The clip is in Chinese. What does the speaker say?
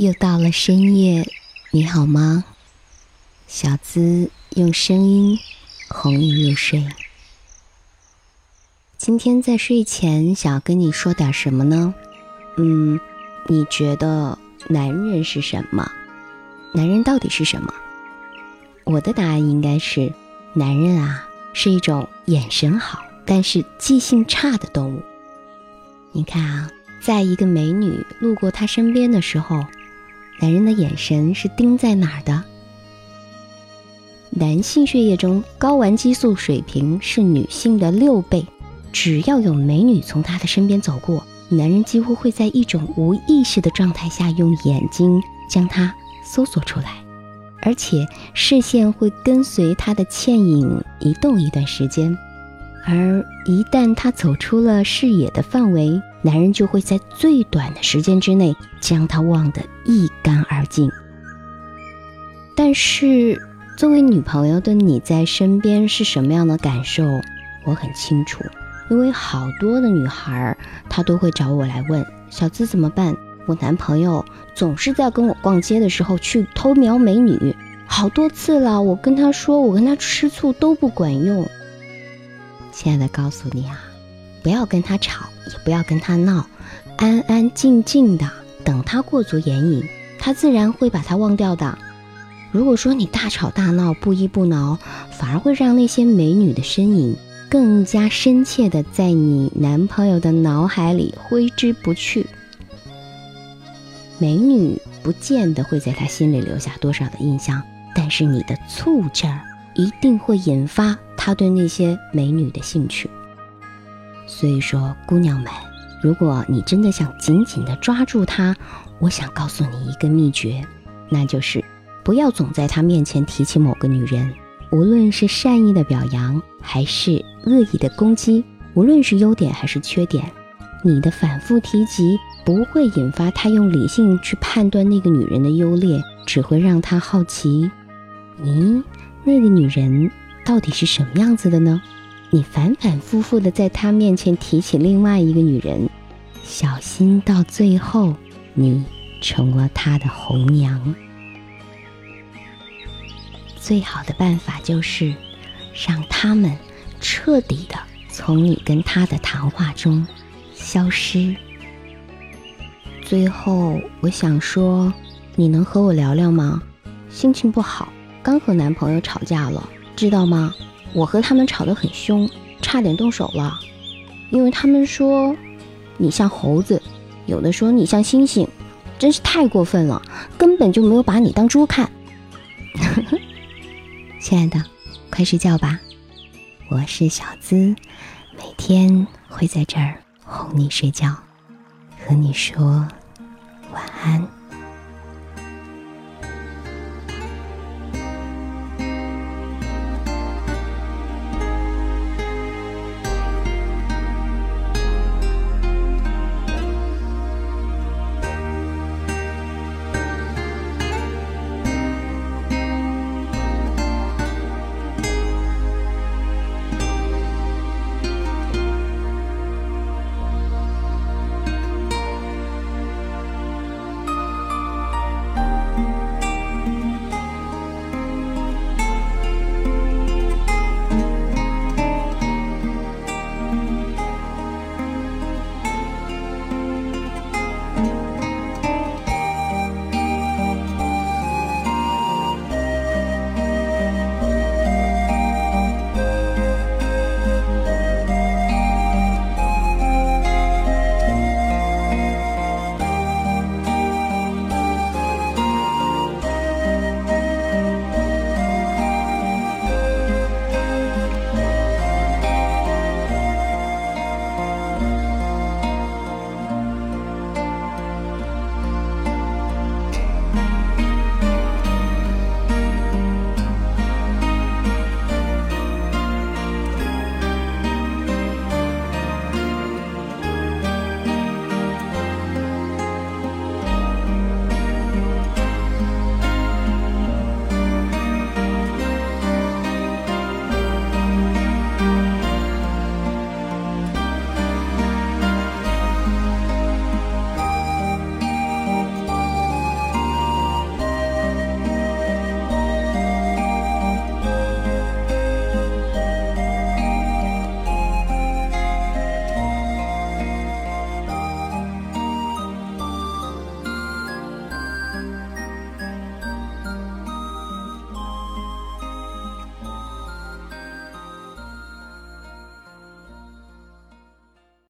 又到了深夜，你好吗？小资用声音哄你入睡。今天在睡前想要跟你说点什么呢？嗯，你觉得男人是什么？男人到底是什么？我的答案应该是，男人啊是一种眼神好，但是记性差的动物。你看啊，在一个美女路过他身边的时候，男人的眼神是盯在哪儿的？男性血液中睾丸激素水平是女性的六倍，只要有美女从他的身边走过，男人几乎会在一种无意识的状态下用眼睛将她搜索出来，而且视线会跟随她的倩影移动一段时间，而一旦她走出了视野的范围，男人就会在最短的时间之内将她忘得一干二净。但是。作为女朋友的你在身边是什么样的感受？我很清楚，因为好多的女孩她都会找我来问小资怎么办？我男朋友总是在跟我逛街的时候去偷瞄美女，好多次了。我跟他说，我跟他吃醋都不管用。亲爱的，告诉你啊，不要跟他吵，也不要跟他闹，安安静静的等他过足眼瘾，他自然会把他忘掉的。如果说你大吵大闹、不依不挠，反而会让那些美女的身影更加深切的在你男朋友的脑海里挥之不去。美女不见得会在他心里留下多少的印象，但是你的醋劲儿一定会引发他对那些美女的兴趣。所以说，姑娘们，如果你真的想紧紧的抓住他，我想告诉你一个秘诀，那就是。不要总在他面前提起某个女人，无论是善意的表扬还是恶意的攻击，无论是优点还是缺点，你的反复提及不会引发他用理性去判断那个女人的优劣，只会让他好奇，咦，那个女人到底是什么样子的呢？你反反复复的在他面前提起另外一个女人，小心到最后你成了他的红娘。最好的办法就是让他们彻底的从你跟他的谈话中消失。最后，我想说，你能和我聊聊吗？心情不好，刚和男朋友吵架了，知道吗？我和他们吵得很凶，差点动手了，因为他们说你像猴子，有的说你像猩猩，真是太过分了，根本就没有把你当猪看。亲爱的，快睡觉吧。我是小资，每天会在这儿哄你睡觉，和你说晚安。